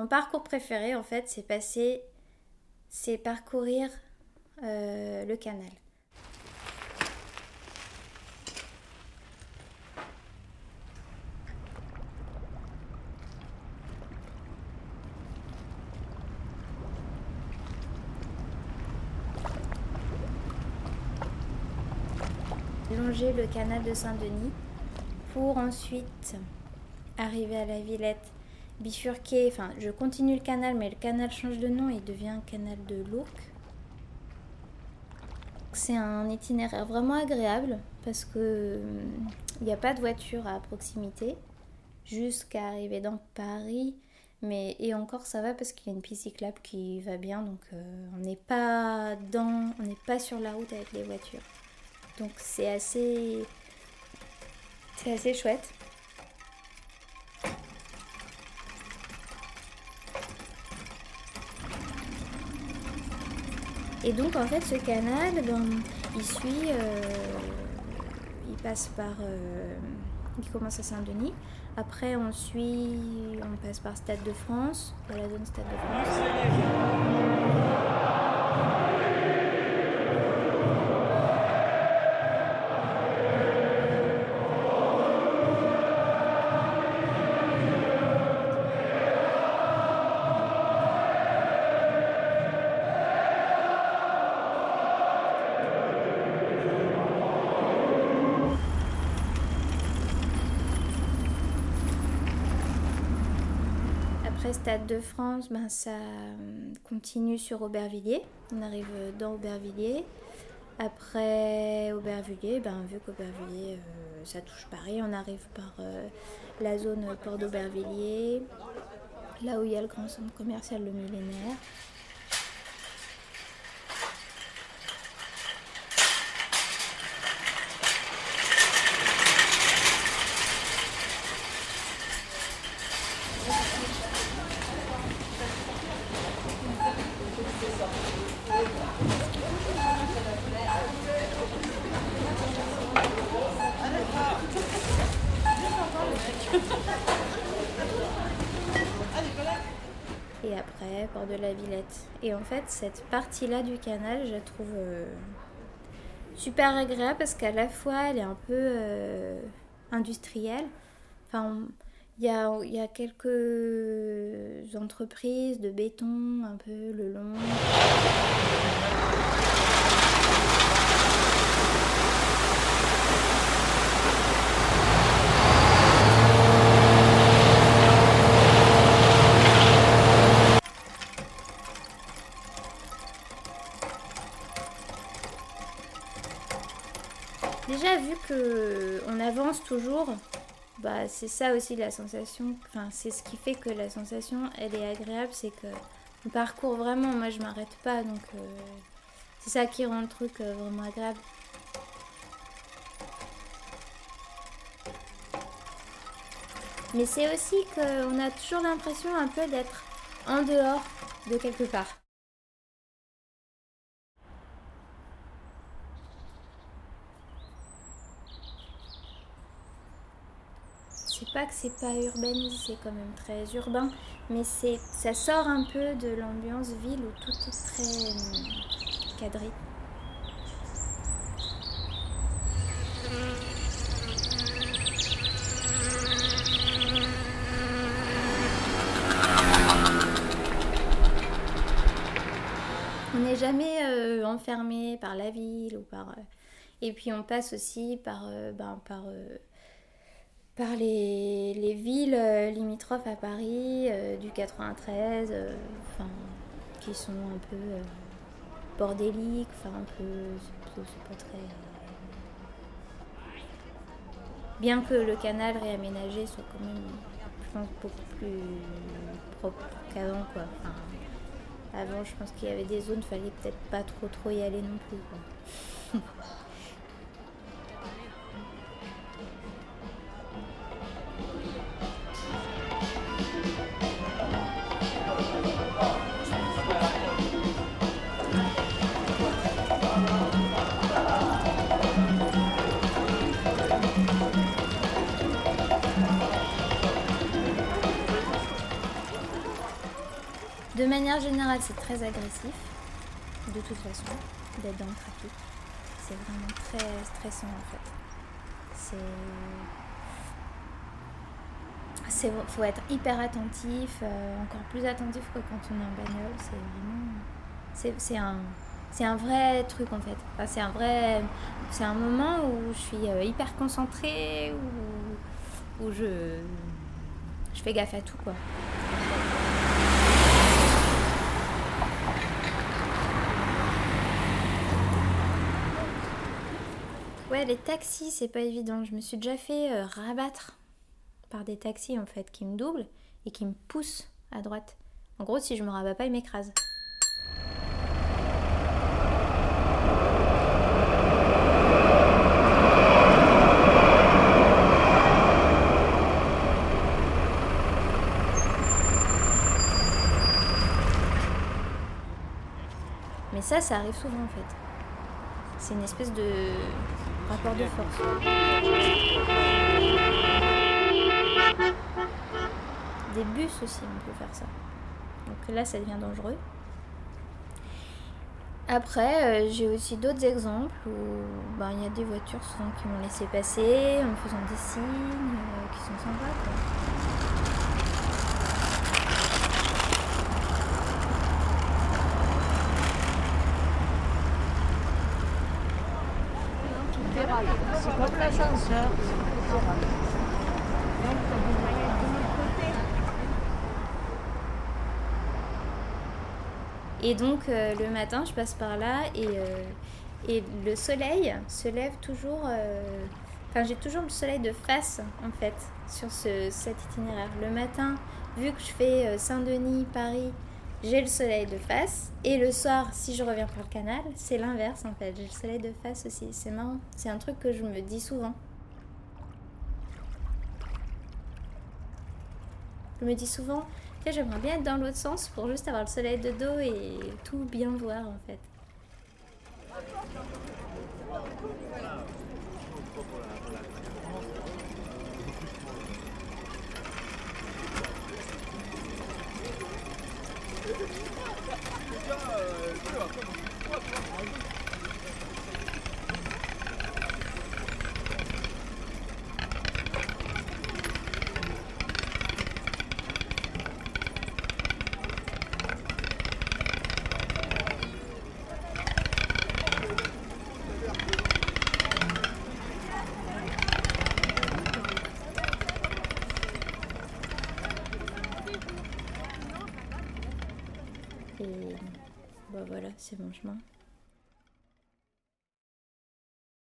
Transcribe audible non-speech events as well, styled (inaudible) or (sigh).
mon parcours préféré, en fait, c'est passer, c'est parcourir euh, le canal. longer le canal de Saint-Denis pour ensuite arriver à la Villette, bifurquer, enfin je continue le canal mais le canal change de nom et devient canal de l'Ourcq. C'est un itinéraire vraiment agréable parce que il n'y a pas de voiture à proximité jusqu'à arriver dans Paris. Mais et encore ça va parce qu'il y a une piste cyclable qui va bien donc euh, on n'est pas dans on n'est pas sur la route avec les voitures. Donc c'est assez c'est assez chouette. Et donc en fait ce canal, ben, il suit, euh, il passe par, euh, il commence à Saint-Denis. Après on suit, on passe par Stade de France, dans la zone Stade de France. Après Stade de France, ben, ça euh, continue sur Aubervilliers. On arrive dans Aubervilliers. Après Aubervilliers, ben, vu qu'Aubervilliers, euh, ça touche Paris, on arrive par euh, la zone port d'Aubervilliers, là où il y a le grand centre commercial Le Millénaire. Après port de la Villette. Et en fait, cette partie-là du canal, je la trouve euh, super agréable parce qu'à la fois, elle est un peu euh, industrielle. Enfin, il y a, y a quelques entreprises de béton un peu le long. Déjà vu que on avance toujours, bah c'est ça aussi la sensation. Enfin c'est ce qui fait que la sensation elle est agréable, c'est que on parcourt vraiment. Moi je m'arrête pas donc euh, c'est ça qui rend le truc euh, vraiment agréable. Mais c'est aussi qu'on a toujours l'impression un peu d'être en dehors de quelque part. C'est pas que c'est pas urbanisé, c'est quand même très urbain, mais c'est ça sort un peu de l'ambiance ville où tout est très euh, cadré. On n'est jamais euh, enfermé par la ville ou par. euh, et puis on passe aussi par, ben, par, par les, les villes euh, limitrophes à Paris, euh, du 93, euh, qui sont un peu bordéliques, enfin un peu. c'est- pas très. Bien que le canal réaménagé soit quand même, beaucoup plus propre qu'avant, quoi. Avant, je pense qu'il y avait des zones, fallait peut-être pas trop trop y aller non plus. (laughs) manière générale, c'est très agressif, de toute façon, d'être dans le trafic. C'est vraiment très stressant en fait. C'est. Il faut être hyper attentif, euh, encore plus attentif que quand on est en bagnole. C'est vraiment. C'est un. Un vrai truc en fait. c'est un vrai. C'est un moment où je suis euh, hyper concentrée, où, où je. Je fais gaffe à tout quoi. Ouais, les taxis, c'est pas évident. Je me suis déjà fait euh, rabattre par des taxis en fait qui me doublent et qui me poussent à droite. En gros, si je me rabats pas, ils m'écrasent. Mais ça, ça arrive souvent en fait. C'est une espèce de rapport de force. Des bus aussi, on peut faire ça. Donc là, ça devient dangereux. Après, euh, j'ai aussi d'autres exemples où ben, il y a des voitures souvent qui m'ont laissé passer en faisant des signes euh, qui sont sympas. C'est. Et donc euh, le matin, je passe par là et, euh, le soleil se lève toujours. Euh, enfin, j'ai toujours le soleil de face en fait sur ce, cet itinéraire. Le matin, vu que je fais Saint-Denis, Paris, j'ai le soleil de face. Et le soir, si je reviens par le canal, c'est l'inverse en fait. J'ai le soleil de face aussi. C'est marrant. C'est un truc que je me dis souvent. Je me dis souvent, j'aimerais bien être dans l'autre sens pour juste avoir le soleil de dos et tout bien voir en fait. Et bah c'est mon chemin.